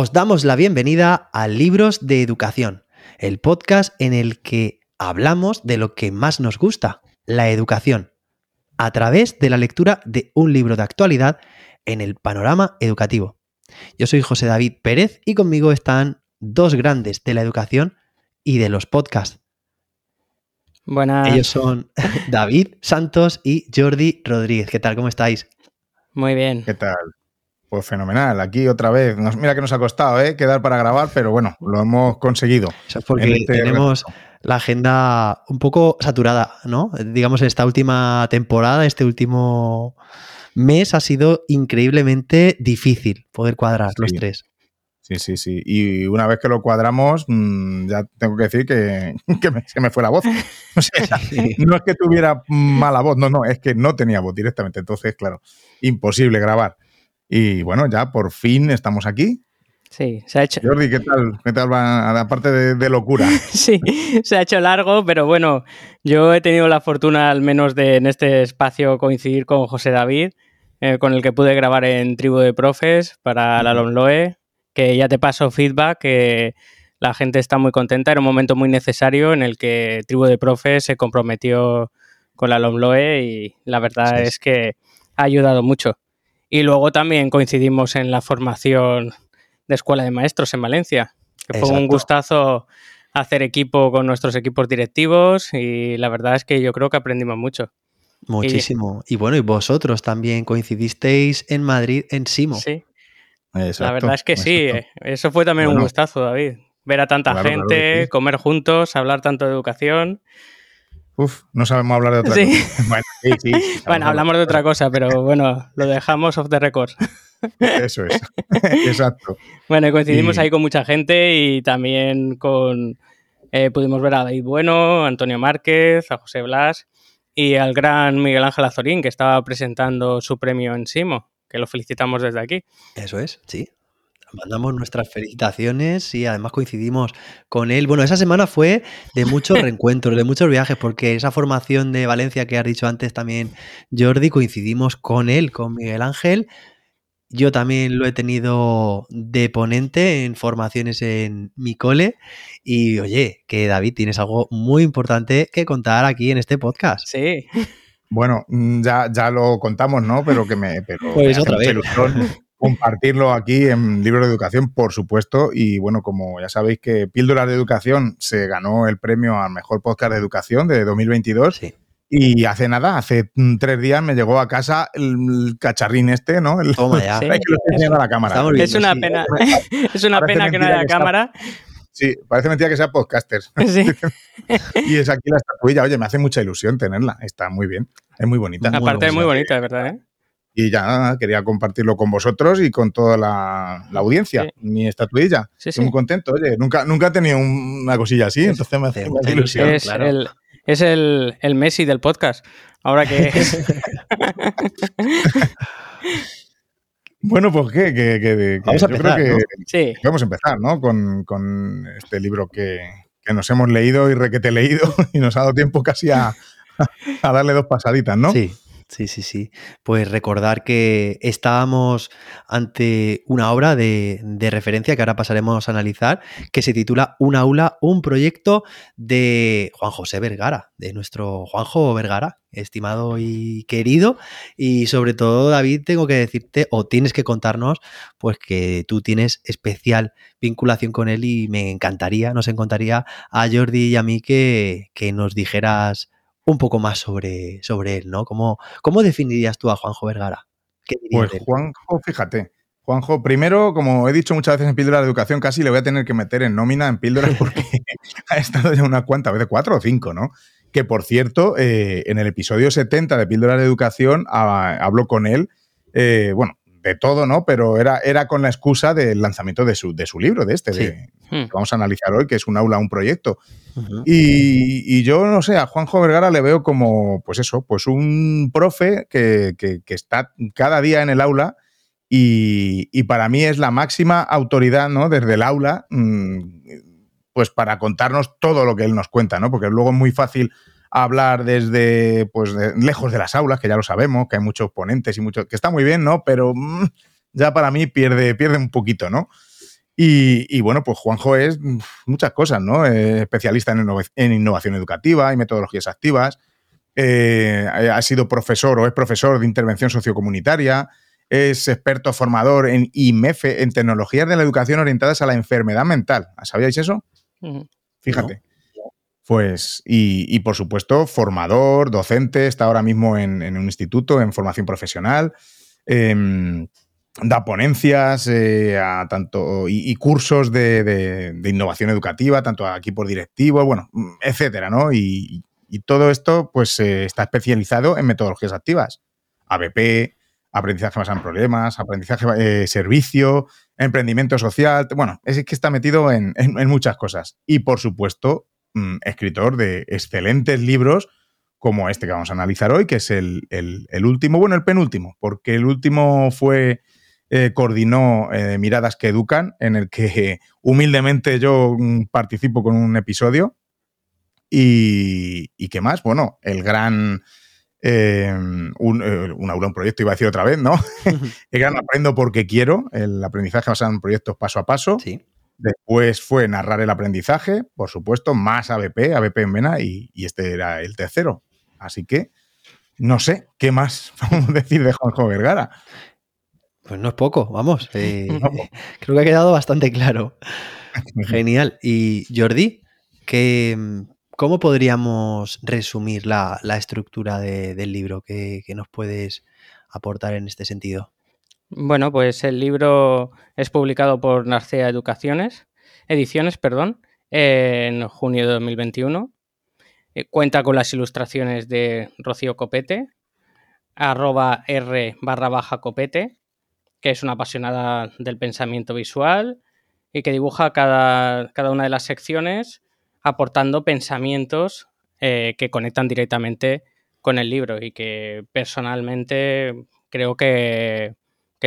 Os damos la bienvenida a Libros de Educación, el podcast en el que hablamos de lo que más nos gusta, la educación, a través de la lectura de un libro de actualidad en el panorama educativo. Yo soy José David Pérez y conmigo están dos grandes de la educación y de los podcasts. Buenas. Ellos son David Santos y Jordi Rodríguez. ¿Qué tal? ¿Cómo estáis? Muy bien. ¿Qué tal? Pues fenomenal, aquí otra vez. mira que nos ha costado ¿eh? quedar para grabar, pero bueno, lo hemos conseguido. Eso es porque este tenemos la agenda un poco saturada, ¿no? Digamos, esta última temporada, este último mes ha sido increíblemente difícil poder cuadrar los tres. Sí, sí, sí. Y una vez que lo cuadramos, mm, ya tengo que decir que, se me fue la voz. No es que tuviera mala voz, no, no, es que no tenía voz directamente. Entonces, claro, imposible grabar. Y bueno, ya por fin estamos aquí. Sí, se ha hecho. Jordi, ¿qué tal? ¿Qué tal va? Aparte de, locura. sí, se ha hecho largo, pero bueno, yo he tenido la fortuna al menos de en este espacio coincidir con José David, eh, con el que pude grabar en Tribu de Profes para la LOMLOE, que ya te paso feedback, que la gente está muy contenta, era un momento muy necesario en el que Tribu de Profes se comprometió con la LOMLOE y la verdad es que ha ayudado mucho. Y luego también coincidimos en la formación de Escuela de Maestros en Valencia, que fue un gustazo hacer equipo con nuestros equipos directivos y la verdad es que yo creo que aprendimos mucho. Muchísimo. Y, bueno, y vosotros también coincidisteis en Madrid en Simo. Sí. la verdad es que sí, eh, eso fue también un gustazo, David. Ver a tanta gente, comer juntos, hablar tanto de educación. Uf, no sabemos hablar de otra cosa. Bueno, sí, sí, bueno, hablamos de otra cosa, pero bueno, lo dejamos off the record. Eso es, exacto. Bueno, coincidimos ahí con mucha gente y también con... Eh, pudimos ver a David Bueno, a Antonio Márquez, a José Blas y al gran Miguel Ángel Azorín, que estaba presentando su premio en Simo, que lo felicitamos desde aquí. Eso es, sí mandamos nuestras felicitaciones y además coincidimos con él. Bueno, esa semana fue de muchos reencuentros, de muchos viajes, porque esa formación de Valencia que has dicho antes también, Jordi, coincidimos con él, con Miguel Ángel. Yo también lo he tenido de ponente en formaciones en mi cole. Y oye, que David, tienes algo muy importante que contar aquí en este podcast. Sí. Bueno, mm, ya, ya lo contamos, ¿no? Pero que me. Pero pues otra vez compartirlo aquí en Libro de Educación, por supuesto. Y bueno, como ya sabéis que Píldoras de Educación se ganó el premio al mejor podcast de educación de 2022. Y hace nada, hace tres días me llegó a casa el cacharrín este, ¿no? El, Toma ya. la cámara. es una pena, es una pena que no haya cámara. Sí, parece mentira que sea podcaster. Sí. y es aquí la estatuilla. Oye, me hace mucha ilusión tenerla. Está muy bien. Es muy bonita. Aparte, es muy bonita, de verdad, ¿eh? Y ya quería compartirlo con vosotros y con toda la, audiencia, mi estatuilla. Estoy muy contento, oye, nunca, nunca he tenido una cosilla así, entonces me hace mucha ilusión. Es, el, es el, Messi del podcast, ahora que... bueno, pues qué, que, vamos a empezar, sí. Vamos a empezar, ¿no? Con, este libro que, nos hemos leído y requete leído y nos ha dado tiempo casi a, a darle dos pasaditas, ¿no? Sí. Sí, sí, sí. Pues recordar que estábamos ante una obra de, referencia que ahora pasaremos a analizar, que se titula Un aula, un proyecto de Juan José Vergara, de nuestro Juanjo Vergara, estimado y querido. Y sobre todo, David, tengo que decirte, o tienes que contarnos, pues que tú tienes especial vinculación con él y me encantaría, nos encantaría a Jordi y a mí que, que nos dijeras un poco más sobre, sobre él, ¿no? ¿Cómo, ¿Cómo definirías tú a Juanjo Vergara? pues Juanjo, fíjate, Juanjo, primero, como he dicho muchas veces en Píldoras de Educación, casi le voy a tener que meter en nómina en Píldoras porque ha estado ya una cuanta veces, cuatro o cinco, ¿no? Que por cierto, eh, en el episodio 70 de Píldoras de Educación ah, hablo con él, eh, bueno, de todo, ¿no? Pero era, era con la excusa del lanzamiento de su, de su libro, de este, de, hmm. que vamos a analizar hoy, que es un aula, un proyecto. y, yo, no sé, a Juanjo Vergara le veo como, pues eso, pues un profe que, está cada día en el aula y, para mí es la máxima autoridad, ¿no? Desde el aula, mm, pues para contarnos todo lo que él nos cuenta, ¿no? Porque luego es muy fácil hablar desde, pues, lejos de las aulas, que ya lo sabemos, que hay muchos ponentes y muchos, que está muy bien, ¿no? Pero mm, ya para mí pierde, pierde un poquito, ¿no? Y, bueno, pues Juanjo es muchas cosas, ¿no? especialista en, innovación educativa y metodologías activas. Eh, ha sido profesor o es profesor de intervención sociocomunitaria. Es experto formador en IMEFE, en tecnologías de la educación orientadas a la enfermedad mental. ¿Sabíais eso? Fíjate. Pues, y, por supuesto, formador, docente, está ahora mismo en, un instituto en formación profesional. Em, da ponencias eh, a tanto y, cursos de, innovación educativa, tanto aquí por directivo, bueno, etcétera, ¿no? Y, todo esto, pues, eh, está especializado en metodologías activas. ABP, aprendizaje basado en problemas, aprendizaje eh, servicio, emprendimiento social. Bueno, es que está metido en, muchas cosas. Y por supuesto, mm, escritor de excelentes libros como este que vamos a analizar hoy, que es el, el último, bueno, el penúltimo, porque el último fue eh, coordinó eh, Miradas que Educan, en el que humildemente yo mm, participo con un episodio. Y, y qué más, bueno, el gran... Eh, un, aula, un proyecto, iba a decir otra vez, ¿no? el gran aprendo porque quiero, el aprendizaje basado en proyectos paso a paso. Después fue narrar el aprendizaje, por supuesto, más ABP, ABP en Vena, y, y, este era el tercero. Así que no sé qué más vamos a decir de Juanjo Vergara. Pues no es poco, vamos. Eh, creo que ha quedado bastante claro. Genial. Y Jordi, ¿cómo podríamos resumir la, estructura del libro? ¿Qué, nos puedes aportar en este sentido? Bueno, pues el libro es publicado por Narcea Educaciones, Ediciones, perdón, en junio de 2021. Eh, cuenta con las ilustraciones de Rocío Copete, arroba r barra baja copete, que es una apasionada del pensamiento visual y que dibuja cada, una de las secciones aportando pensamientos eh, que conectan directamente con el libro y que personalmente creo que,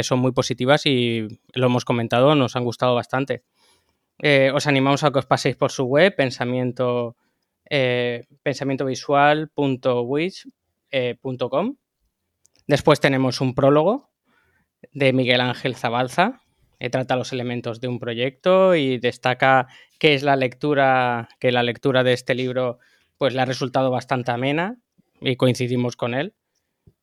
son muy positivas y lo hemos comentado, nos han gustado bastante. Eh, os animamos a que os paséis por su web, pensamiento, eh, pensamientovisual.wish.com. Después tenemos un prólogo de Miguel Ángel Zabalza. trata los elementos de un proyecto y destaca que es la lectura, que la lectura de este libro pues le ha resultado bastante amena y coincidimos con él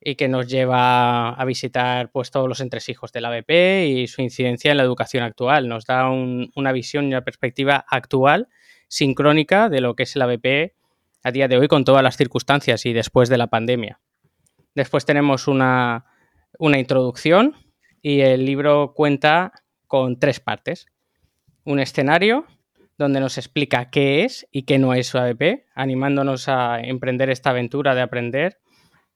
y que nos lleva a visitar pues todos los entresijos del ABP y su incidencia en la educación actual. Nos da una visión y una perspectiva actual, sincrónica de lo que es el ABP a día de hoy con todas las circunstancias y después de la pandemia. Después tenemos una, una introducción y el libro cuenta con tres partes. Un escenario donde nos explica qué es y qué no es ABP, animándonos a emprender esta aventura de aprender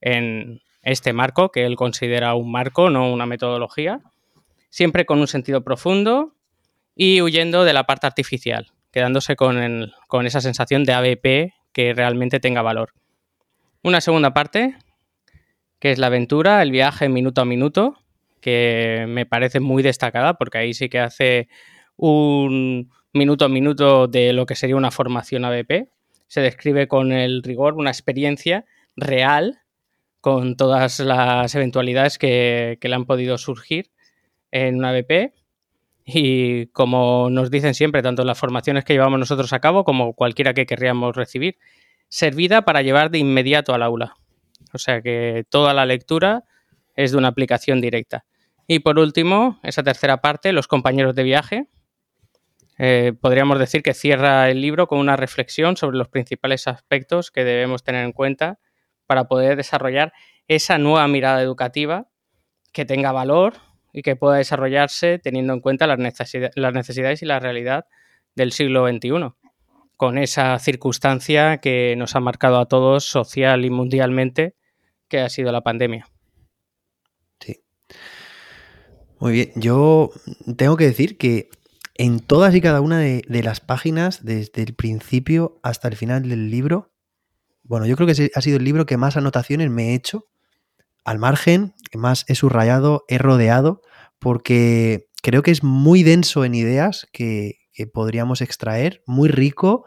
en este marco, que él considera un marco, no una metodología, siempre con un sentido profundo y huyendo de la parte artificial, quedándose con, con esa sensación de ABP que realmente tenga valor. Una segunda parte, que es la aventura, el viaje minuto a minuto, que me parece muy destacada porque ahí sí que hace un minuto a minuto de lo que sería una formación ABP. Se describe con el rigor una experiencia real con todas las eventualidades que, le han podido surgir en una ABP. Y como nos dicen siempre, tanto en las formaciones que llevamos nosotros a cabo como cualquiera que querríamos recibir, servida para llevar de inmediato al aula. O sea que toda la lectura es de una aplicación directa. Y por último, esa tercera parte, los compañeros de viaje. Eh, podríamos decir que cierra el libro con una reflexión sobre los principales aspectos que debemos tener en cuenta para poder desarrollar esa nueva mirada educativa que tenga valor y que pueda desarrollarse teniendo en cuenta las, las necesidades y la realidad del siglo XXI, con esa circunstancia que nos ha marcado a todos social y mundialmente, que ha sido la pandemia. Muy bien, yo tengo que decir que en todas y cada una de, las páginas, desde el principio hasta el final del libro, bueno, yo creo que ha sido el libro que más anotaciones me he hecho al margen, que más he subrayado, he rodeado, porque creo que es muy denso en ideas que, podríamos extraer, muy rico.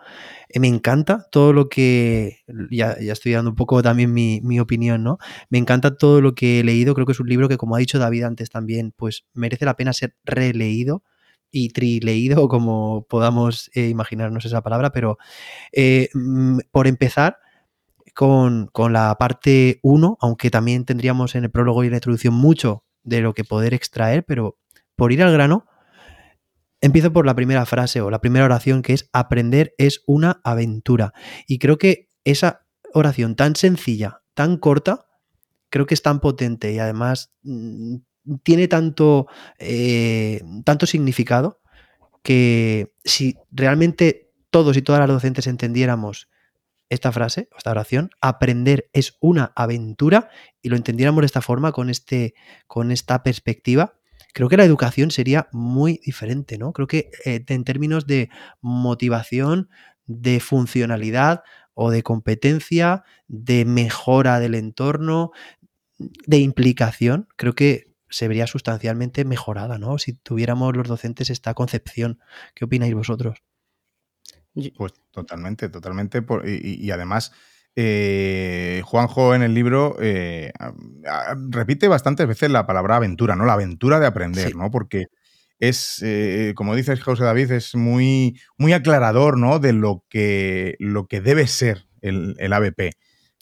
Eh, me encanta todo lo que, ya, ya estoy dando un poco también mi, mi, opinión, ¿no? Me encanta todo lo que he leído, creo que es un libro que, como ha dicho David antes también, pues merece la pena ser releído. y trileído, como podamos eh, imaginarnos esa palabra, pero eh, mm, por empezar con, con la parte 1, aunque también tendríamos en el prólogo y la introducción mucho de lo que poder extraer, pero por ir al grano, empiezo por la primera frase o la primera oración que es aprender es una aventura. Y creo que esa oración tan sencilla, tan corta, creo que es tan potente y además mm, tiene tanto, eh, tanto significado que si realmente todos y todas las docentes entendiéramos esta frase, esta oración, aprender es una aventura y lo entendiéramos de esta forma, con, este, con esta perspectiva, creo que la educación sería muy diferente, ¿no? Creo que eh, en términos de motivación, de funcionalidad o de competencia, de mejora del entorno, de implicación, creo que se vería sustancialmente mejorada, ¿no? Si tuviéramos los docentes esta concepción. ¿Qué opináis vosotros? Pues totalmente, totalmente. y, además, eh, Juanjo en el libro eh, repite bastantes veces la palabra aventura, ¿no? La aventura de aprender, ¿no? Porque es, eh, como dices José David, es muy, muy aclarador, ¿no? De lo que, lo que debe ser el, el ABP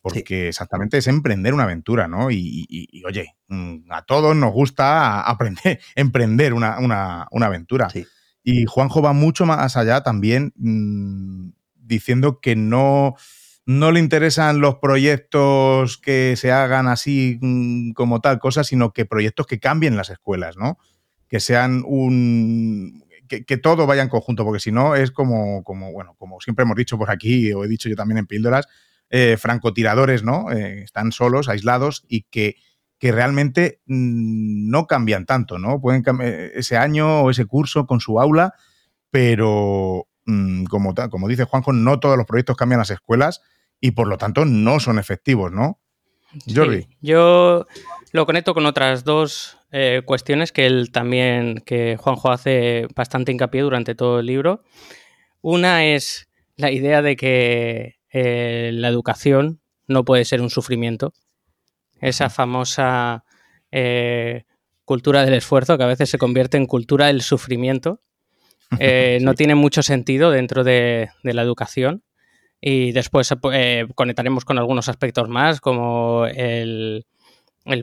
porque exactamente es emprender una aventura, ¿no? Y, oye, mm, a todos nos gusta aprender, emprender una, aventura. Y Juanjo va mucho más allá también mm, diciendo que no, no le interesan los proyectos que se hagan así mm, como tal cosa, sino que proyectos que cambien las escuelas, ¿no? Que sean un... Que, todo vaya en conjunto, porque si no es como, como, bueno, como siempre hemos dicho por aquí, o he dicho yo también en píldoras, eh, francotiradores, ¿no? Eh, están solos, aislados y que, que realmente mm, no cambian tanto, ¿no? Pueden eh, ese año o ese curso con su aula, pero mm, como, como dice Juanjo, no todos los proyectos cambian las escuelas y por lo tanto no son efectivos, ¿no? Jordi. yo lo conecto con otras dos cuestiones que él también, que Juanjo hace bastante hincapié durante todo el libro. Una es la idea de que eh, la educación no puede ser un sufrimiento. Esa famosa eh, cultura del esfuerzo, que a veces se convierte en cultura del sufrimiento, eh, no tiene mucho sentido dentro de, la educación. Y después conectaremos con algunos aspectos más, como el,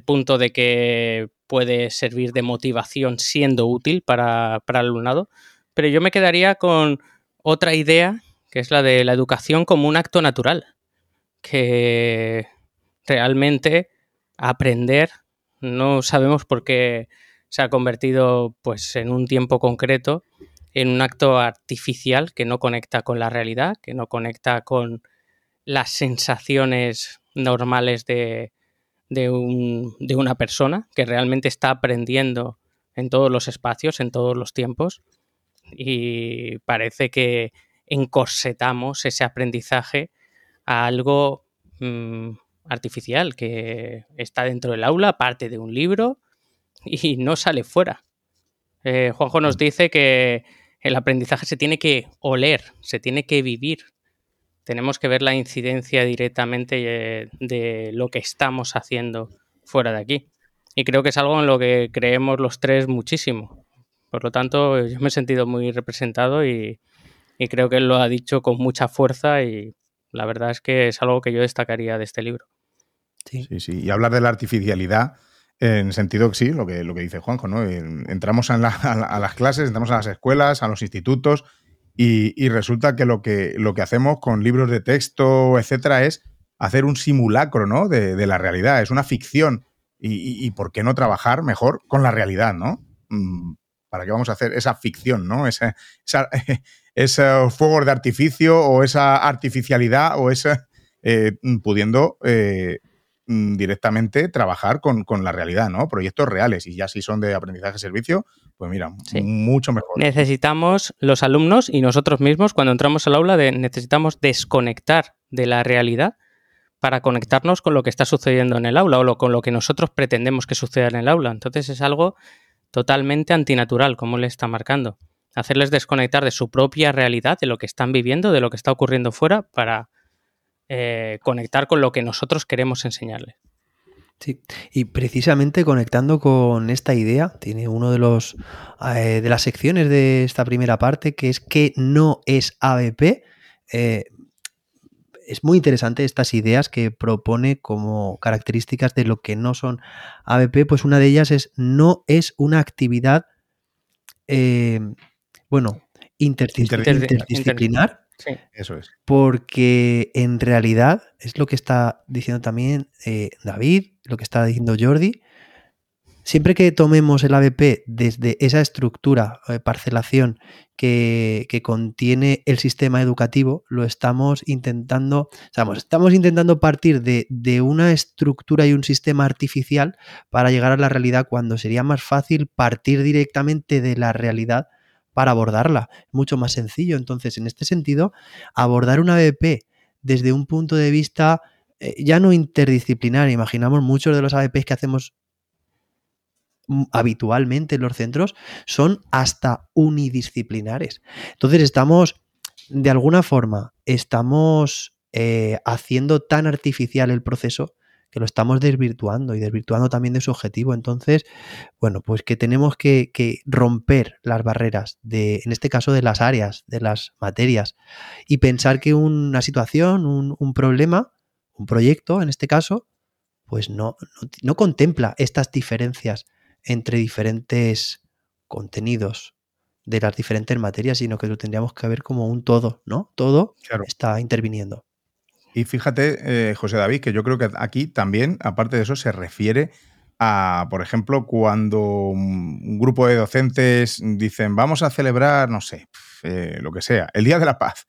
punto de que puede servir de motivación siendo útil para, para el alumnado. Pero yo me quedaría con otra idea que es la de la educación como un acto natural, que realmente aprender no sabemos por qué se ha convertido pues en un tiempo concreto en un acto artificial que no conecta con la realidad, que no conecta con las sensaciones normales de, de, de una persona que realmente está aprendiendo en todos los espacios, en todos los tiempos. Y parece que encorsetamos ese aprendizaje a algo mm, artificial que está dentro del aula, parte de un libro y no sale fuera. Eh, Juanjo nos mm. dice que el aprendizaje se tiene que oler, se tiene que vivir. Tenemos que ver la incidencia directamente eh, de lo que estamos haciendo fuera de aquí. Y creo que es algo en lo que creemos los tres muchísimo. Por lo tanto, yo me he sentido muy representado y, y creo que él lo ha dicho con mucha fuerza y la verdad es que es algo que yo destacaría de este libro. Sí, sí, y hablar de la artificialidad en sentido que sí, lo que, lo que dice Juanjo, ¿no? Entramos a, las clases, entramos a las escuelas, a los institutos y, resulta que lo, que lo que hacemos con libros de texto, etcétera, es hacer un simulacro, ¿no? De, la realidad, es una ficción. Y, por qué no trabajar mejor con la realidad, ¿no? Mm, ¿Para qué vamos a hacer esa ficción, ¿no? esa, esos fuegos de artificio o esa artificialidad o esa eh, pudiendo eh, mm, directamente trabajar con, la realidad, ¿no? Proyectos reales y ya si son de aprendizaje-servicio, pues mira, mucho mejor. Necesitamos los alumnos y nosotros mismos cuando entramos al aula necesitamos desconectar de la realidad para conectarnos con lo que está sucediendo en el aula o con lo que nosotros pretendemos que suceda en el aula. Entonces es algo totalmente antinatural, como le está marcando hacerles desconectar de su propia realidad, de lo que están viviendo, de lo que está ocurriendo fuera, para eh, conectar con lo que nosotros queremos enseñarles. Sí, y precisamente conectando con esta idea, tiene uno de los eh, de las secciones de esta primera parte que es que no es ABP. Eh, es muy interesante estas ideas que propone como características de lo que no son ABP, pues una de ellas es no es una actividad, bueno, interdisciplinar. Sí. Eso es. Porque en realidad es lo que está diciendo también eh, David, lo que está diciendo Jordi. Siempre que tomemos el ABP desde esa estructura de parcelación que, contiene el sistema educativo, lo estamos intentando, estamos intentando partir de, de, una estructura y un sistema artificial para llegar a la realidad cuando sería más fácil partir directamente de la realidad para abordarla. Mucho más sencillo. Entonces, en este sentido, abordar una ABP desde un punto de vista eh, ya no interdisciplinar, imaginamos muchos de los ABPs que hacemos habitualmente en los centros son hasta unidisciplinares. Entonces estamos, de alguna forma, estamos eh, haciendo tan artificial el proceso que lo estamos desvirtuando y desvirtuando también de su objetivo. Entonces, bueno, pues que tenemos que, romper las barreras de, en este caso, de las áreas, de las materias, y pensar que una situación, un, problema, un proyecto, en este caso, pues no, no, contempla estas diferencias entre diferentes contenidos de las diferentes materias, sino que lo tendríamos que ver como un todo, ¿no? Todo está interviniendo. Y fíjate, eh, José David, que yo creo que aquí también, aparte de eso, se refiere a, por ejemplo, cuando un grupo de docentes dicen, vamos a celebrar, no sé, eh, lo que sea, el Día de la Paz.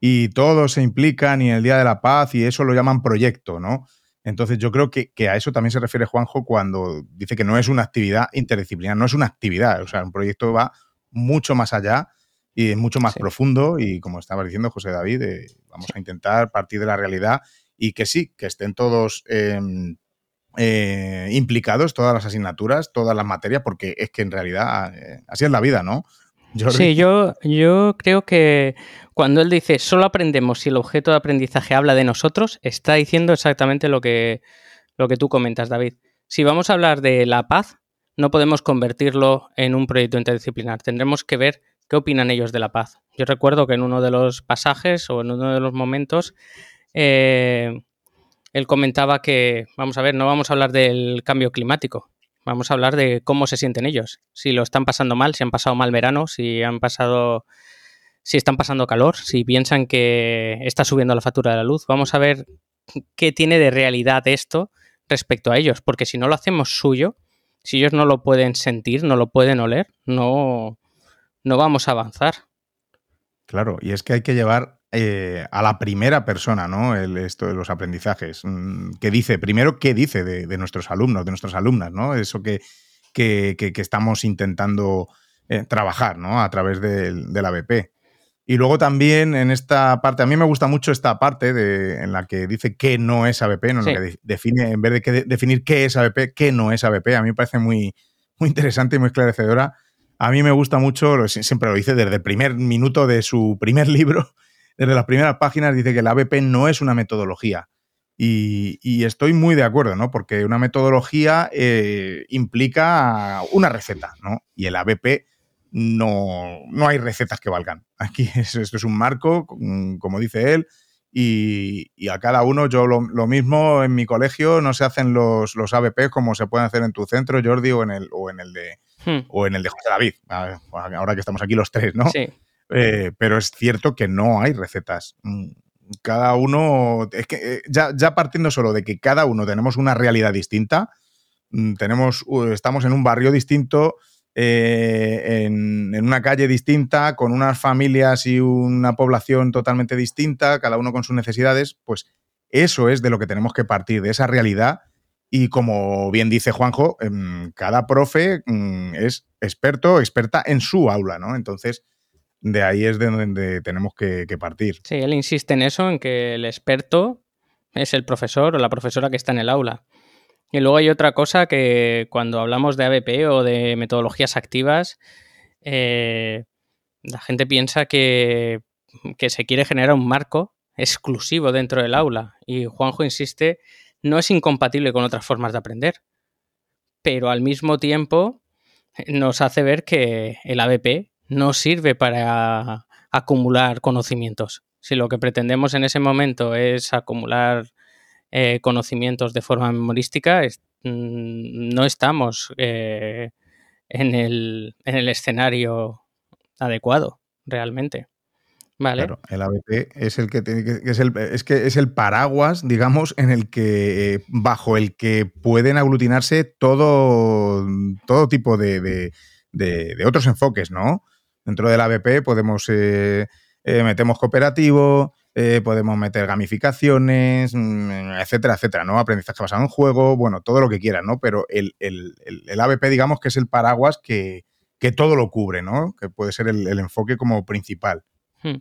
Y todos se implican y el Día de la Paz y eso lo llaman proyecto, ¿no? Entonces yo creo que, que, a eso también se refiere Juanjo cuando dice que no es una actividad interdisciplinar, no es una actividad, o sea, un proyecto va mucho más allá y es mucho más profundo y como estaba diciendo José David, eh, vamos a intentar partir de la realidad y que sí, que estén todos em, eh, implicados, todas las asignaturas, todas las materias, porque es que en realidad eh, así es la vida, ¿no? Sí, yo, yo creo que cuando él dice solo aprendemos si el objeto de aprendizaje habla de nosotros, está diciendo exactamente lo que, lo que tú comentas, David. Si vamos a hablar de la paz, no podemos convertirlo en un proyecto interdisciplinar. Tendremos que ver ¿Qué opinan ellos de la paz? Yo recuerdo que en uno de los pasajes o en uno de los momentos eh, él comentaba que, vamos a ver, no vamos a hablar del cambio climático, vamos a hablar de cómo se sienten ellos, si lo están pasando mal, si han pasado mal verano, si han pasado, si están pasando calor, si piensan que está subiendo la factura de la luz, vamos a ver qué tiene de realidad esto respecto a ellos, porque si no lo hacemos suyo, si ellos no lo pueden sentir, no lo pueden oler, no, no vamos a avanzar. Claro, y es que hay que llevar eh, a la primera persona, ¿no? El, esto de los aprendizajes. Mm, ¿Qué dice? Primero, ¿qué dice de, nuestros alumnos, de nuestras alumnas, ¿no? Eso que, que, estamos intentando eh, trabajar, ¿no? A través del, del ABP. Y luego también en esta parte, a mí me gusta mucho esta parte de, en la que dice qué no es ABP, ¿no? En, que define, en vez de que definir qué es ABP, qué no es ABP. A mí me parece muy, muy interesante y muy esclarecedora a mí me gusta mucho, siempre lo dice desde el primer minuto de su primer libro, desde las primeras páginas, dice que la ABP no es una metodología. Y, estoy muy de acuerdo, ¿no? Porque una metodología eh, implica una receta, ¿no? Y el ABP no, no hay recetas que valgan. Aquí esto es un marco, como dice él, y, a cada uno, yo lo, mismo en mi colegio, no se hacen los, los ABP como se pueden hacer en tu centro, Jordi, o en el, o en el de Hmm. o en el de José David, ahora que estamos aquí los tres, ¿no? Sí. Eh, pero es cierto que no hay recetas. Mm, cada uno, es que eh, ya, ya, partiendo solo de que cada uno tenemos una realidad distinta, mm, tenemos, estamos en un barrio distinto, eh, en, en, una calle distinta, con unas familias y una población totalmente distinta, cada uno con sus necesidades, pues eso es de lo que tenemos que partir, de esa realidad y como bien dice Juanjo, em, cada profe mm, es experto, experta en su aula, ¿no? Entonces, de ahí es de donde tenemos que, partir. Sí, él insiste en eso, en que el experto es el profesor o la profesora que está en el aula. Y luego hay otra cosa que cuando hablamos de ABP o de metodologías activas, eh, la gente piensa que, que se quiere generar un marco exclusivo dentro del aula. Y Juanjo insiste no es incompatible con otras formas de aprender, pero al mismo tiempo nos hace ver que el ABP no sirve para acumular conocimientos. Si lo que pretendemos en ese momento es acumular eh, conocimientos de forma memorística, mm, no estamos eh, en, el, en el escenario adecuado, realmente. Vale. Claro, el ABP es el que, es el, es que es el paraguas, digamos, en el que eh, bajo el que pueden aglutinarse todo, todo tipo de, otros enfoques, ¿no? Dentro del ABP podemos eh, eh, metemos cooperativo, podemos meter gamificaciones, mm, etcétera, etcétera, ¿no? Aprendizaje basado en juego, bueno, todo lo que quieran, ¿no? Pero el, el, el ABP, digamos, que es el paraguas que, que todo lo cubre, ¿no? Que puede ser el, enfoque como principal. Hmm.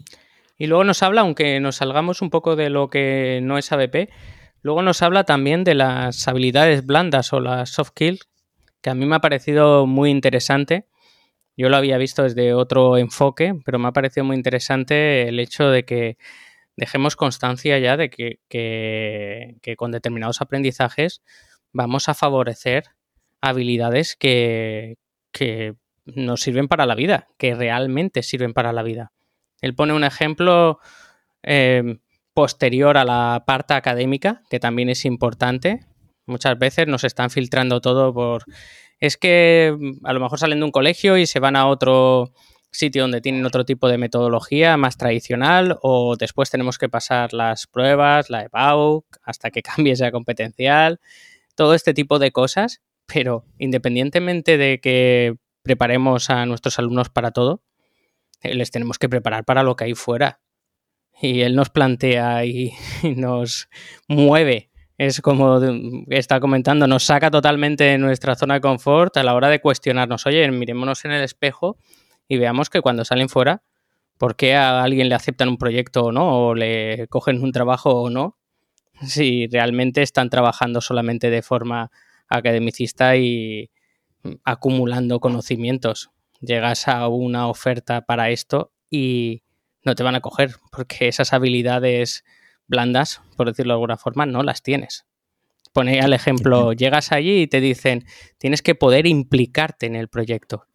Y luego nos habla, aunque nos salgamos un poco de lo que no es ABP, luego nos habla también de las habilidades blandas o las soft skills, que a mí me ha parecido muy interesante. Yo lo había visto desde otro enfoque, pero me ha parecido muy interesante el hecho de que dejemos constancia ya de que, con determinados aprendizajes vamos a favorecer habilidades que, que nos sirven para la vida, que realmente sirven para la vida. Él pone un ejemplo eh, posterior a la parte académica, que también es importante. Muchas veces nos están filtrando todo por... Es que mm, a lo mejor salen de un colegio y se van a otro sitio donde tienen otro tipo de metodología más tradicional o después tenemos que pasar las pruebas, la EBAU, hasta que cambie esa competencial, todo este tipo de cosas, pero independientemente de que preparemos a nuestros alumnos para todo, les tenemos que preparar para lo que hay fuera. Y él nos plantea y, nos mueve. Es como está comentando, nos saca totalmente de nuestra zona de confort a la hora de cuestionarnos, oye, mirémonos en el espejo y veamos que cuando salen fuera, ¿por qué a alguien le aceptan un proyecto o no? ¿O le cogen un trabajo o no? Si realmente están trabajando solamente de forma academicista y, acumulando conocimientos. Llegas a una oferta para esto y no te van a coger porque esas habilidades blandas, por decirlo de alguna forma, no las tienes. Pone al ejemplo, llegas allí y te dicen, tienes que poder implicarte en el proyecto.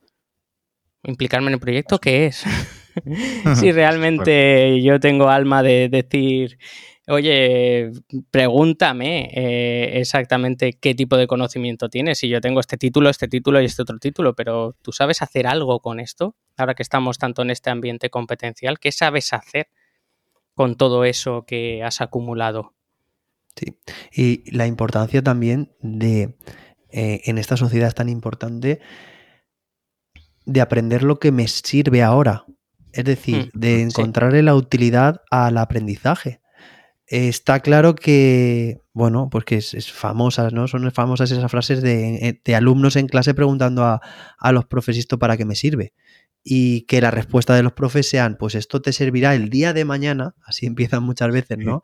¿Implicarme en el proyecto qué es? si realmente yo tengo alma de decir, oye, pregúntame eh, exactamente qué tipo de conocimiento tienes. Si yo tengo este título, este título y este otro título, pero ¿tú sabes hacer algo con esto? Ahora que estamos tanto en este ambiente competencial, ¿qué sabes hacer con todo eso que has acumulado? Sí, y la importancia también de, eh, en esta sociedad tan importante, de aprender lo que me sirve ahora. Es decir, mm, de encontrarle la utilidad al aprendizaje está claro que, bueno, pues que es, famosas, ¿no? Son famosas esas frases de, eh, alumnos en clase preguntando a, los profes esto para qué me sirve. Y que la respuesta de los profes sean, pues esto te servirá el día de mañana, así empiezan muchas veces, ¿no?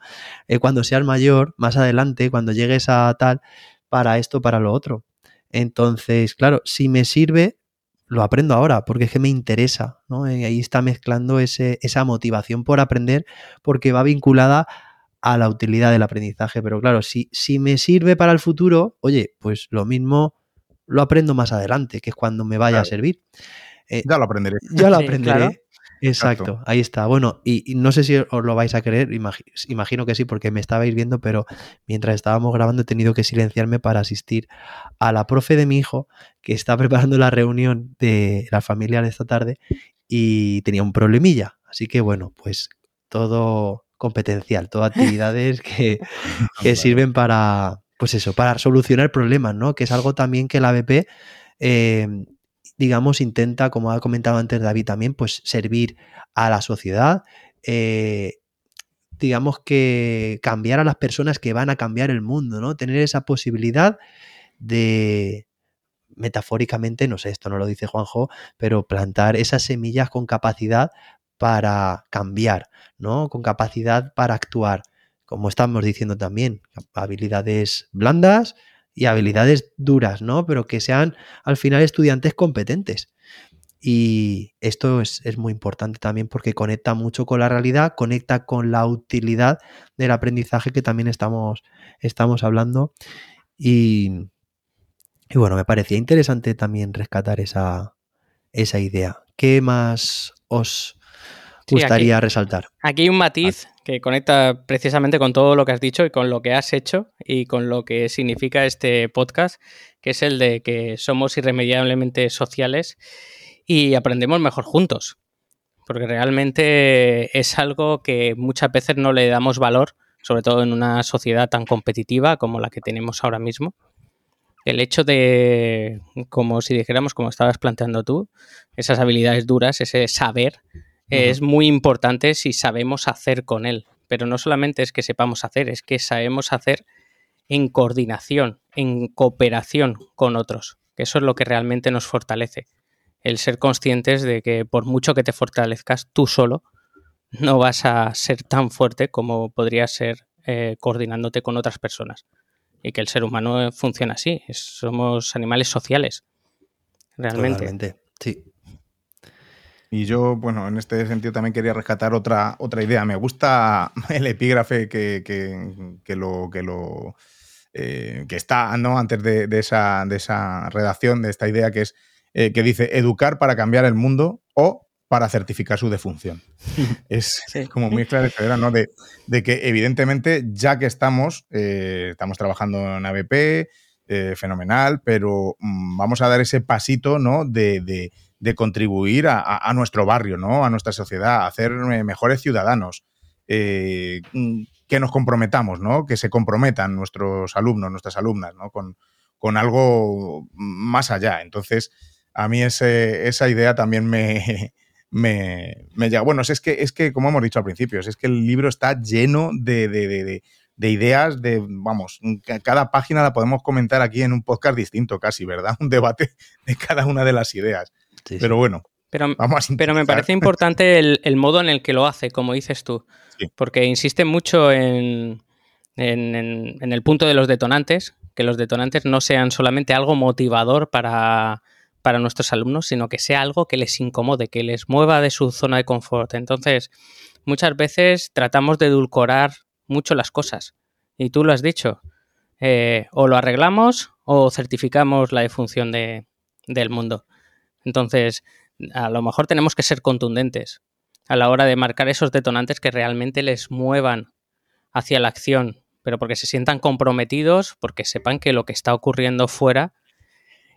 Eh, cuando seas mayor, más adelante, cuando llegues a tal, para esto, para lo otro. Entonces, claro, si me sirve, lo aprendo ahora, porque es que me interesa, ¿no? Y ahí está mezclando ese, esa motivación por aprender, porque va vinculada a la utilidad del aprendizaje. Pero claro, si, si me sirve para el futuro, oye, pues lo mismo lo aprendo más adelante, que es cuando me vaya a servir. Eh, ya lo aprenderé. Ya lo aprenderé. Exacto, ahí está. Bueno, y, no sé si os lo vais a creer, imagino que sí, porque me estabais viendo, pero mientras estábamos grabando he tenido que silenciarme para asistir a la profe de mi hijo, que está preparando la reunión de la familia de esta tarde y tenía un problemilla. Así que bueno, pues todo, competencial, todas actividades que, sirven para, pues eso, para solucionar problemas, ¿no? Que es algo también que la BP, em, digamos, intenta, como ha comentado antes David también, pues servir a la sociedad, eh, digamos que cambiar a las personas que van a cambiar el mundo, ¿no? Tener esa posibilidad de, metafóricamente, no sé, esto no lo dice Juanjo, pero plantar esas semillas con capacidad para cambiar, ¿no? Con capacidad para actuar, como estamos diciendo también, habilidades blandas y habilidades duras, ¿no? Pero que sean al final estudiantes competentes. Y esto es, muy importante también porque conecta mucho con la realidad, conecta con la utilidad del aprendizaje que también estamos, estamos hablando. Y, bueno, me parecía interesante también rescatar esa, esa idea. ¿Qué más os gustaría resaltar? Aquí hay un matiz que conecta precisamente con todo lo que has dicho y con lo que has hecho y con lo que significa este podcast, que es el de que somos irremediablemente sociales y aprendemos mejor juntos. Porque realmente es algo que muchas veces no le damos valor, sobre todo en una sociedad tan competitiva como la que tenemos ahora mismo. El hecho de, como si dijéramos, como estabas planteando tú, esas habilidades duras, ese saber, es muy importante si sabemos hacer con él. Pero no solamente es que sepamos hacer, es que sabemos hacer en coordinación, en cooperación con otros, que eso es lo que realmente nos fortalece el ser conscientes de que por mucho que te fortalezcas tú solo, no vas a ser tan fuerte como podrías ser eh, coordinándote con otras personas. Y que el ser humano funciona así, somos animales sociales, realmente. sí. Y yo, bueno, en este sentido también quería rescatar otra, otra idea. Me gusta el epígrafe que, que, lo, que, lo eh, que está ¿no? antes de, de, esa, de esa redacción, de esta idea que es eh, que dice educar para cambiar el mundo o para certificar su defunción. es como muy claro ¿no? De, que evidentemente, ya que estamos, eh, estamos trabajando en ABP, fenomenal, pero mm, vamos a dar ese pasito, ¿no? De, contribuir a, nuestro barrio, ¿no? A nuestra sociedad, a hacer mejores ciudadanos. Mm, que nos comprometamos, ¿no? Que se comprometan nuestros alumnos, nuestras alumnas, ¿no? Con, con algo más allá. Entonces, a mí esa idea también me, me, llega. Bueno, es que, es que, como hemos dicho al principio, es que el libro está lleno de, ideas, de, vamos, cada página la podemos comentar aquí en un podcast distinto casi, ¿verdad? Un debate de cada una de las ideas. Pero bueno. Pero, pero me parece importante el, modo en el que lo hace, como dices tú, porque insiste mucho en, en el punto de los detonantes, que los detonantes no sean solamente algo motivador para para nuestros alumnos, sino que sea algo que les incomode, que les mueva de su zona de confort. Entonces, muchas veces tratamos de edulcorar mucho las cosas. Y tú lo has dicho. Eh, o lo arreglamos o certificamos la defunción de, del mundo. Entonces, a lo mejor tenemos que ser contundentes a la hora de marcar esos detonantes que realmente les muevan hacia la acción, pero porque se sientan comprometidos, porque sepan que lo que está ocurriendo fuera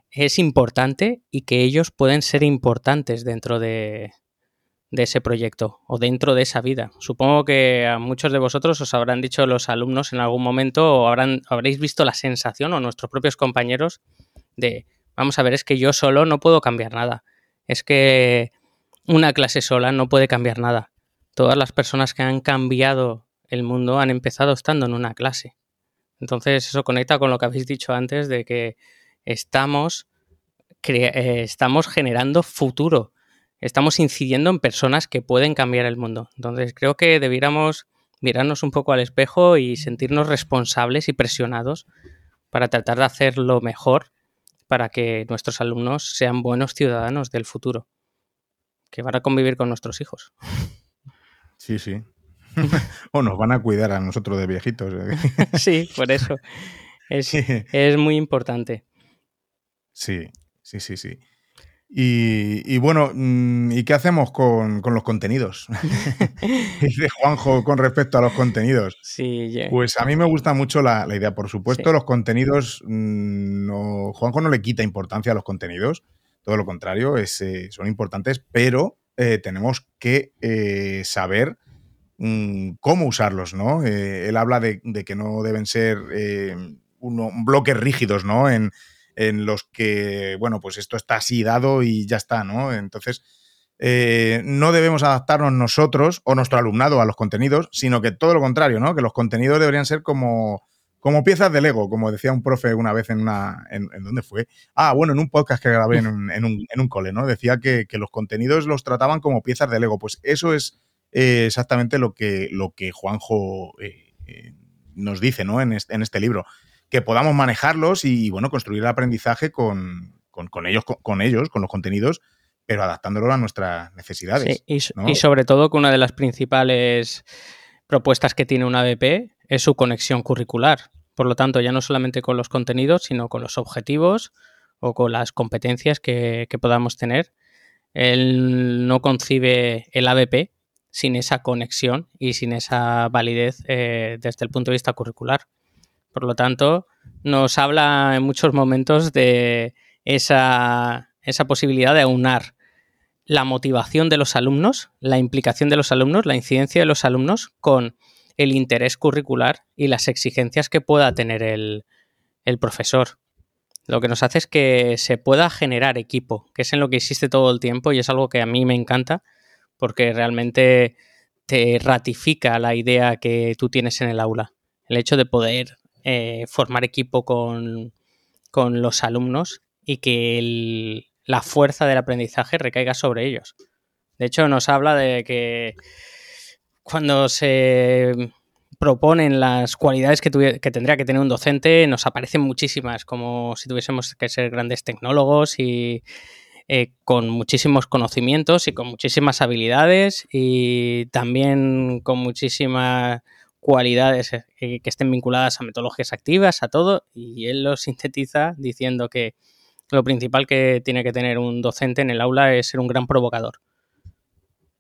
es importante y que ellos pueden ser importantes dentro de, ese proyecto o dentro de esa vida. Supongo que a muchos de vosotros os habrán dicho los alumnos en algún momento o habréis visto la sensación o nuestros propios compañeros de, vamos a ver, es que yo solo no puedo cambiar nada. Es que una clase sola no puede cambiar nada. Todas las personas que han cambiado el mundo han empezado estando en una clase. Entonces eso conecta con lo que habéis dicho antes de que estamos, eh, generando futuro, estamos incidiendo en personas que pueden cambiar el mundo. Entonces creo que debiéramos mirarnos un poco al espejo y sentirnos responsables y presionados para tratar de hacer lo mejor para que nuestros alumnos sean buenos ciudadanos del futuro, que van a convivir con nuestros hijos. Sí, sí. o nos van a cuidar a nosotros de viejitos. sí, por eso. Es, es muy importante. Sí, sí, sí, sí. Y, bueno, mm, ¿y qué hacemos con, los contenidos? Dice Juanjo con respecto a los contenidos. Sí, Pues a mí me gusta mucho la, idea. Por supuesto, los contenidos, mm, no, Juanjo no le quita importancia a los contenidos, todo lo contrario, es, eh, son importantes, pero eh, tenemos que eh, saber mm, cómo usarlos, ¿no? él habla de, que no deben ser uno, bloques rígidos, ¿no? En, en los que, bueno, pues esto está así dado y ya está, ¿no? Entonces, eh, no debemos adaptarnos nosotros o nuestro alumnado a los contenidos, sino que todo lo contrario, ¿no? Que los contenidos deberían ser como, como piezas de Lego, como decía un profe una vez en una. ¿En, dónde fue? Ah, bueno, en un podcast que grabé en un, en un, cole, ¿no? Decía que, los contenidos los trataban como piezas de Lego. Pues eso es eh, exactamente lo que, lo que Juanjo eh, nos dice, ¿no? En este, en este libro que podamos manejarlos y, bueno, construir el aprendizaje con, ellos, con, ellos, con los contenidos, pero adaptándolo a nuestras necesidades. y, y, sobre todo que una de las principales propuestas que tiene una BP es su conexión curricular. Por lo tanto, ya no solamente con los contenidos, sino con los objetivos o con las competencias que, podamos tener. Él no concibe el ABP sin esa conexión y sin esa validez eh, desde el punto de vista curricular. Por lo tanto, nos habla en muchos momentos de esa, posibilidad de aunar la motivación de los alumnos, la implicación de los alumnos, la incidencia de los alumnos con el interés curricular y las exigencias que pueda tener el, profesor. Lo que nos hace es que se pueda generar equipo, que es en lo que existe todo el tiempo y es algo que a mí me encanta porque realmente te ratifica la idea que tú tienes en el aula. El hecho de poder eh, formar equipo con, con, los alumnos y que la fuerza del aprendizaje recaiga sobre ellos. De hecho, nos habla de que cuando se proponen las cualidades que, tendría que tener un docente, nos aparecen muchísimas, como si tuviésemos que ser grandes tecnólogos y eh, con muchísimos conocimientos y con muchísimas habilidades y también con muchísimas cualidades eh, que estén vinculadas a metodologías activas, a todo, y él lo sintetiza diciendo que lo principal que tiene que tener un docente en el aula es ser un gran provocador.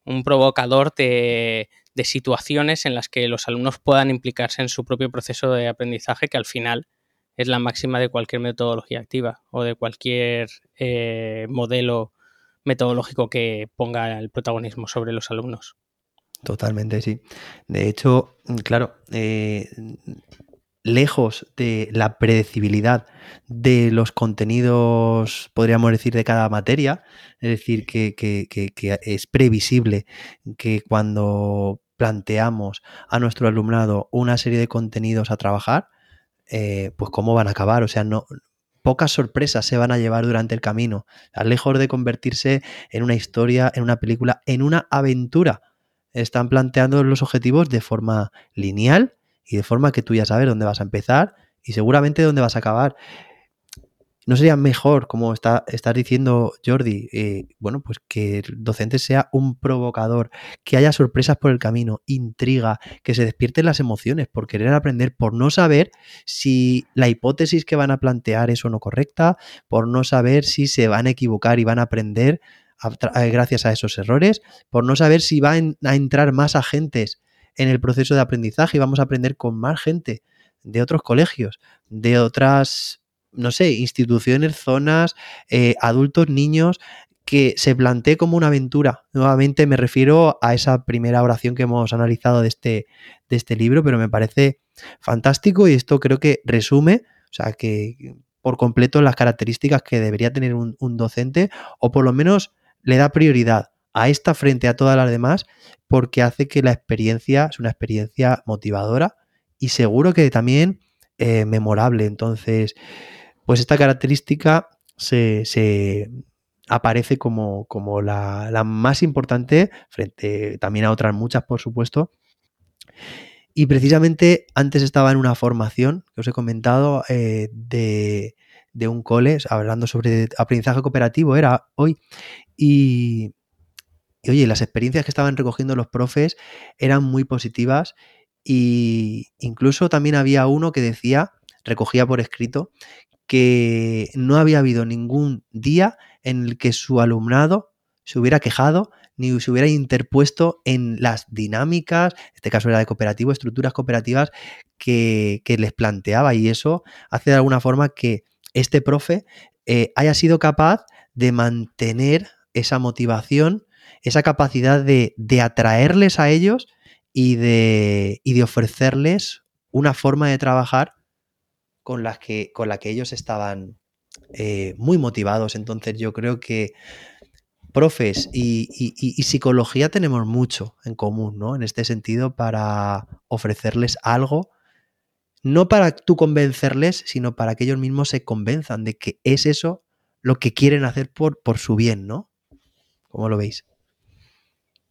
Un provocador de, situaciones en las que los alumnos puedan implicarse en su propio proceso de aprendizaje, que al final es la máxima de cualquier metodología activa o de cualquier eh, modelo metodológico que ponga el protagonismo sobre los alumnos. Totalmente, sí. De hecho, claro, eh, lejos de la predecibilidad de los contenidos, podríamos decir, de cada materia, es decir, que, es previsible que cuando planteamos a nuestro alumnado una serie de contenidos a trabajar, eh, pues cómo van a acabar, o sea, no, pocas sorpresas se van a llevar durante el camino, lejos de convertirse en una historia, en una película, en una aventura. Están planteando los objetivos de forma lineal y de forma que tú ya sabes dónde vas a empezar y seguramente dónde vas a acabar. ¿No sería mejor, como está, estás diciendo Jordi, eh, bueno, pues que el docente sea un provocador, que haya sorpresas por el camino, intriga, que se despierten las emociones por querer aprender, por no saber si la hipótesis que van a plantear es o no correcta, por no saber si se van a equivocar y van a aprender eh, gracias a esos errores, por no saber si van a entrar más agentes en el proceso de aprendizaje y vamos a aprender con más gente de otros colegios, de otras, no sé, instituciones, zonas, eh, adultos, niños, que se plantee como una aventura. Nuevamente me refiero a esa primera oración que hemos analizado de este, de este libro, pero me parece fantástico y esto creo que resume, o sea, que por completo las características que debería tener un docente, o por lo menos le da prioridad a esta frente a todas las demás porque hace que la experiencia es una experiencia motivadora y seguro que también eh, memorable. Entonces, pues esta característica se, aparece como, como la, más importante frente también a otras muchas, por supuesto. Y precisamente antes estaba en una formación que os he comentado eh, de, de, un cole, hablando sobre aprendizaje cooperativo, era hoy. Y, y oye, las experiencias que estaban recogiendo los profes eran muy positivas y incluso también había uno que decía, recogía por escrito, que no había habido ningún día en el que su alumnado se hubiera quejado ni se hubiera interpuesto en las dinámicas, en este caso era de cooperativo, estructuras cooperativas que, les planteaba y eso hace de alguna forma que este profe eh, haya sido capaz de mantener esa motivación esa capacidad de, atraerles a ellos y de, de, ofrecerles una forma de trabajar con, que, con la que ellos estaban eh, muy motivados. Entonces yo creo que profes y, y, psicología tenemos mucho en común, ¿no? En este sentido, para ofrecerles algo, no para tú convencerles, sino para que ellos mismos se convenzan de que es eso lo que quieren hacer por, por su bien, ¿no? ¿Cómo lo veis?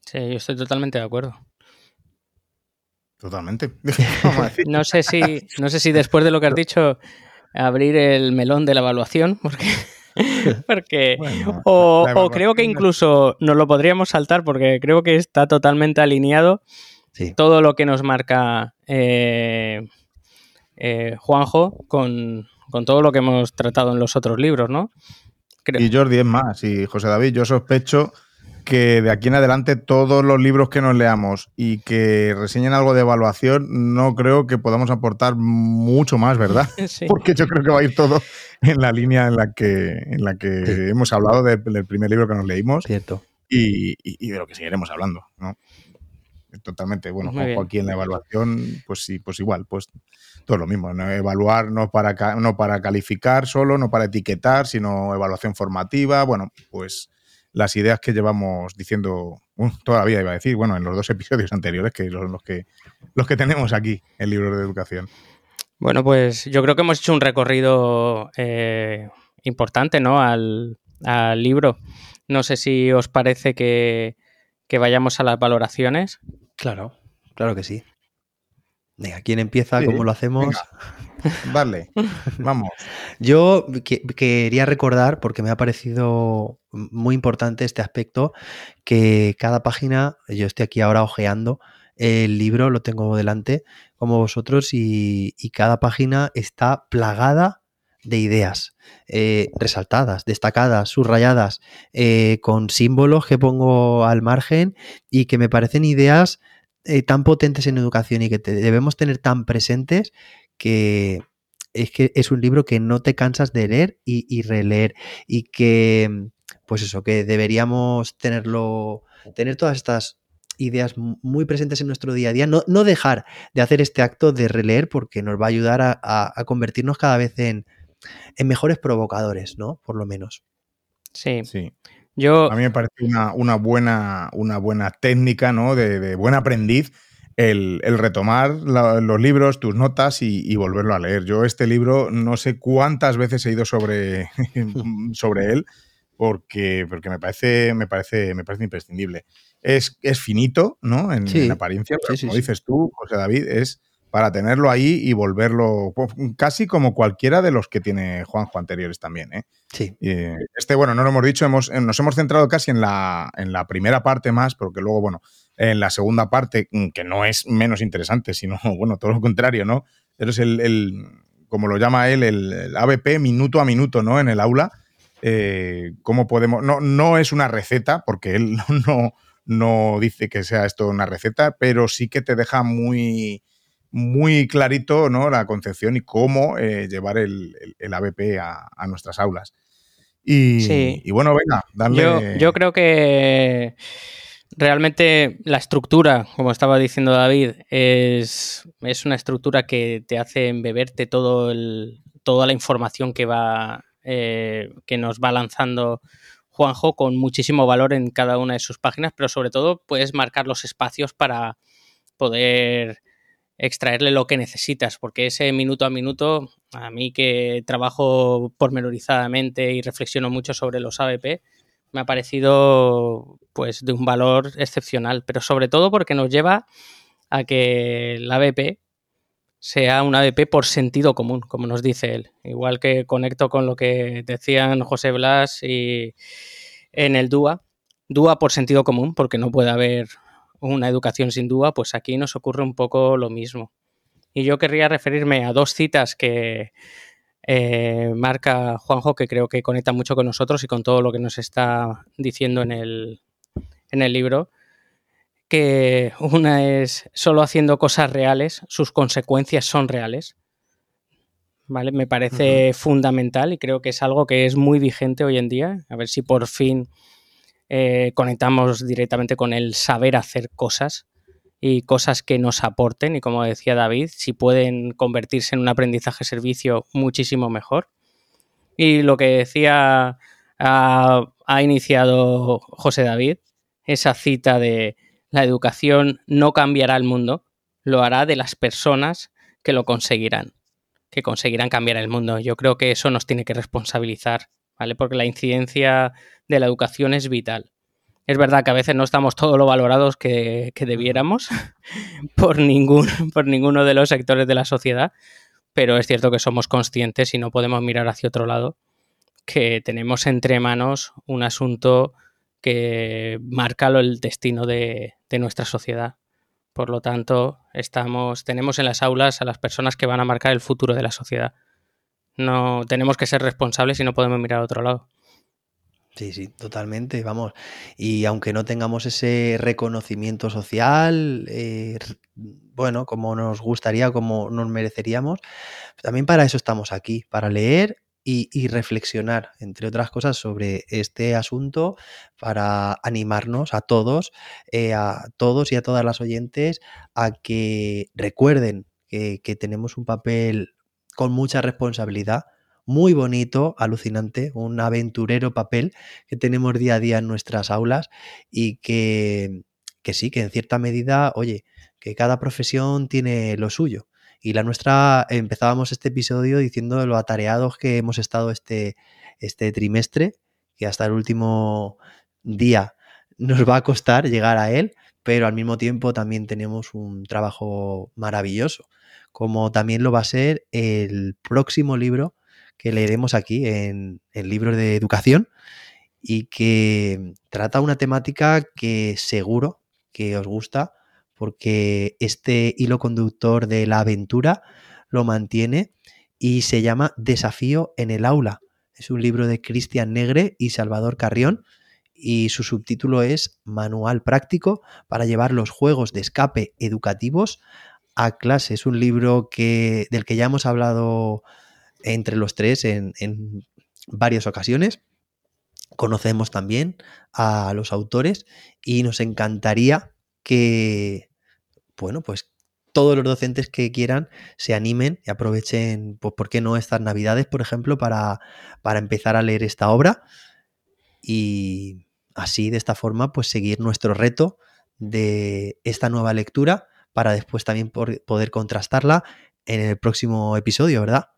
Sí, yo estoy totalmente de acuerdo. Totalmente. no, sé si, no sé si después de lo que has dicho, abrir el melón de la evaluación, porque porque, o, creo que incluso nos lo podríamos saltar porque creo que está totalmente alineado todo lo que nos marca eh, eh, Juanjo con, todo lo que hemos tratado en los otros libros, ¿no? Y Jordi es más, y José David, yo sospecho que de aquí en adelante todos los libros que nos leamos y que reseñen algo de evaluación, no creo que podamos aportar mucho más, ¿verdad? Porque yo creo que va a ir todo en la línea en la que, en la que hemos hablado del primer libro que nos leímos. Cierto. Y, de lo que seguiremos hablando, ¿no? Totalmente, bueno, como aquí en la evaluación, pues sí, pues igual, pues todo lo mismo, ¿no? evaluar no para, no para calificar solo, no para etiquetar, sino evaluación formativa, bueno, pues las ideas que llevamos diciendo uh, todavía iba a decir, bueno, en los dos episodios anteriores, que son los que, los que tenemos aquí en libros de educación. Bueno, pues yo creo que hemos hecho un recorrido eh, importante, ¿no? Al, libro. No sé si os parece que, vayamos a las valoraciones. Claro, claro que sí. Venga, ¿quién empieza? ¿Cómo lo hacemos? Vale, vamos. Yo quería recordar, porque me ha parecido muy importante este aspecto, que cada página, yo estoy aquí ahora ojeando el libro, lo tengo delante como vosotros, y, cada página está plagada de ideas eh, resaltadas, destacadas, subrayadas, eh, con símbolos que pongo al margen y que me parecen ideas eh, tan potentes en educación y que debemos tener tan presentes que es que es un libro que no te cansas de leer y, releer y que, pues eso, que deberíamos tenerlo, tener todas estas ideas muy presentes en nuestro día a día, no, no dejar de hacer este acto de releer porque nos va a ayudar a, convertirnos cada vez en, en, mejores provocadores, ¿no? Por lo menos. Sí. Sí. Yo... A mí me parece una, buena, una buena técnica, ¿no? De, de buen aprendiz el, retomar los libros, tus notas y, volverlo a leer. Yo este libro no sé cuántas veces he ido sobre, sobre él porque, porque me, parece, me, parece, me parece imprescindible. Es, es finito, ¿no? En, apariencia, pero como dices tú, José David, es para tenerlo ahí y volverlo casi como cualquiera de los que tiene Juanjo anteriores también. ¿eh? Sí. este, bueno, no lo hemos dicho, hemos, nos hemos centrado casi en la, en la primera parte más, porque luego, bueno, en la segunda parte, mm, que no es menos interesante, sino, bueno, todo lo contrario, ¿no? Pero es el, como lo llama él, el, ABP minuto a minuto, ¿no? En el aula. Eh, ¿Cómo podemos.? No, no es una receta, porque él no, no dice que sea esto una receta, pero sí que te deja muy muy clarito ¿no? la concepción y cómo eh, llevar el, el, ABP a, nuestras aulas. Y, bueno, venga, dale. Yo, creo que realmente la estructura, como estaba diciendo David, es, es una estructura que te hace embeberte todo el, toda la información que va eh, que nos va lanzando Juanjo con muchísimo valor en cada una de sus páginas, pero sobre todo puedes marcar los espacios para poder extraerle lo que necesitas, porque ese minuto a minuto, a mí que trabajo pormenorizadamente y reflexiono mucho sobre los ABP, me ha parecido pues de un valor excepcional, pero sobre todo porque nos lleva a que el ABP sea un ABP por sentido común, como nos dice él. Igual que conecto con lo que decían José Blas y en el DUA, DUA por sentido común, porque no puede haber una educación sin duda, pues aquí nos ocurre un poco lo mismo. Y yo querría referirme a dos citas que eh, marca Juanjo, que creo que conecta mucho con nosotros y con todo lo que nos está diciendo en el, en el libro. Que una es solo haciendo cosas reales, sus consecuencias son reales. ¿Vale? Me parece fundamental y creo que es algo que es muy vigente hoy en día. A ver si por fin eh, conectamos directamente con el saber hacer cosas y cosas que nos aporten y como decía David, si pueden convertirse en un aprendizaje servicio muchísimo mejor. Y lo que decía ha, iniciado José David, esa cita de la educación no cambiará el mundo, lo hará de las personas que lo conseguirán, que conseguirán cambiar el mundo. Yo creo que eso nos tiene que responsabilizar ¿vale? Porque la incidencia de la educación es vital. Es verdad que a veces no estamos todo lo valorados que, debiéramos por, ningún, por ninguno de los sectores de la sociedad, pero es cierto que somos conscientes y no podemos mirar hacia otro lado que tenemos entre manos un asunto que marca el destino de, nuestra sociedad. Por lo tanto, estamos, tenemos en las aulas a las personas que van a marcar el futuro de la sociedad. No tenemos que ser responsables y no podemos mirar a otro lado. Sí, sí, totalmente, vamos. Y aunque no tengamos ese reconocimiento social, eh, bueno, como nos gustaría, como nos mereceríamos, también para eso estamos aquí, para leer y, reflexionar, entre otras cosas, sobre este asunto para animarnos a todos, eh, a todos y a todas las oyentes a que recuerden que, que tenemos un papel con mucha responsabilidad, muy bonito, alucinante, un aventurero papel que tenemos día a día en nuestras aulas y que, que sí, que en cierta medida, oye, que cada profesión tiene lo suyo. Y la nuestra, empezábamos este episodio diciendo lo atareados que hemos estado este, este trimestre, que hasta el último día nos va a costar llegar a él, pero al mismo tiempo también tenemos un trabajo maravilloso, como también lo va a ser el próximo libro que leeremos aquí en, en libros de educación y que trata una temática que seguro que os gusta porque este hilo conductor de la aventura lo mantiene y se llama Desafío en el aula. Es un libro de Cristian Negre y Salvador Carrión y su subtítulo es Manual práctico para llevar los juegos de escape educativos a clase. Es un libro que, del que ya hemos hablado entre los tres en, en varias ocasiones. Conocemos también a los autores y nos encantaría que bueno, pues todos los docentes que quieran se animen y aprovechen, pues, ¿por qué no estas navidades, por ejemplo, para, para empezar a leer esta obra? Y así, de esta forma, pues seguir nuestro reto de esta nueva lectura para después también poder contrastarla en el próximo episodio, ¿verdad?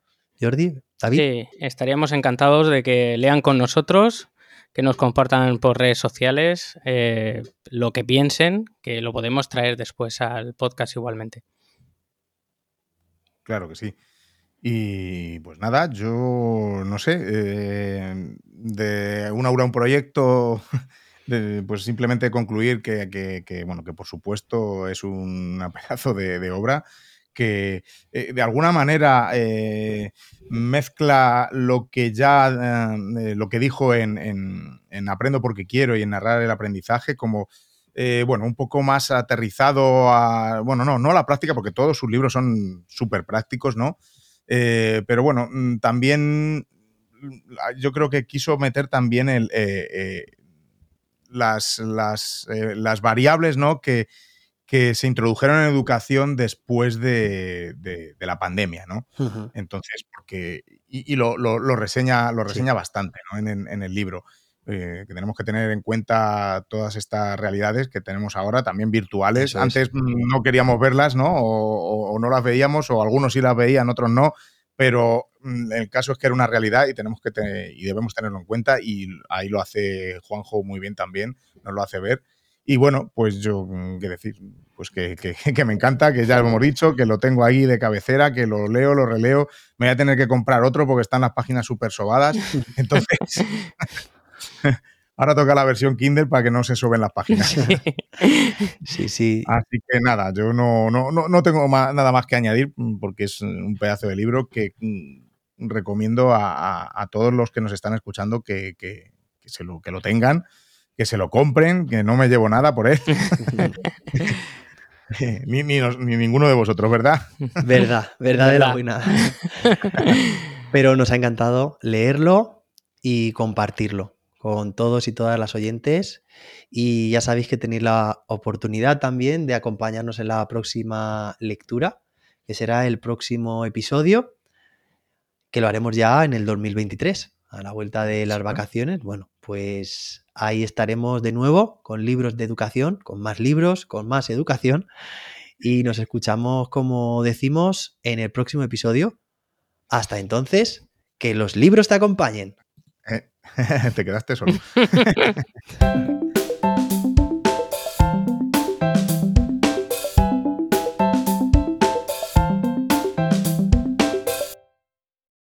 Jordi, David. Sí, estaríamos encantados de que lean con nosotros que nos compartan por redes sociales eh, lo que piensen, que lo podemos traer después al podcast igualmente. Claro que sí. Y pues nada, yo no sé, eh, de una aura un proyecto, pues simplemente concluir que, bueno, que por supuesto es un pedazo de obra que eh, de alguna manera eh, mezcla lo que ya, eh, lo que dijo en, Aprendo porque quiero y en narrar el aprendizaje como, bueno, un poco más aterrizado a, bueno, no, no a la práctica porque todos sus libros son súper prácticos, ¿no? pero bueno, mm, también yo creo que quiso meter también el, las, las, las variables, ¿no? Que, que se introdujeron en educación después de, la pandemia, ¿no? Entonces, porque. Y, lo, reseña, lo reseña bastante ¿no? en, el libro. Eh, que tenemos que tener en cuenta todas estas realidades que tenemos ahora, también virtuales. Antes no queríamos verlas, ¿no? O, no las veíamos, o algunos sí las veían, otros no. Pero mm, el caso es que era una realidad y tenemos que y debemos tenerlo en cuenta. Y ahí lo hace Juanjo muy bien también, nos lo hace ver. Y bueno, pues yo, mm, qué decir, pues que, que, me encanta, que ya lo hemos dicho, que lo tengo ahí de cabecera, que lo leo, lo releo. Me voy a tener que comprar otro porque están las páginas súper sobadas. Entonces, ahora toca la versión Kindle para que no se suben las páginas. Sí, sí. Así que nada, yo no, no, no, tengo nada más que añadir mm, porque es un pedazo de libro que mm, recomiendo a, todos los que nos están escuchando que, que, se lo, que lo tengan que se lo compren, que no me llevo nada por él. ni, ninguno de vosotros, ¿verdad? Verdad, verdad de la buena. Pero nos ha encantado leerlo y compartirlo con todos y todas las oyentes. Y ya sabéis que tenéis la oportunidad también de acompañarnos en la próxima lectura, que será el próximo episodio, que lo haremos ya en el 2023, a la vuelta de las vacaciones. Bueno, pues ahí estaremos de nuevo con libros de educación, con más libros, con más educación. Y nos escuchamos, como decimos, en el próximo episodio. Hasta entonces, que los libros te acompañen. Te quedaste solo.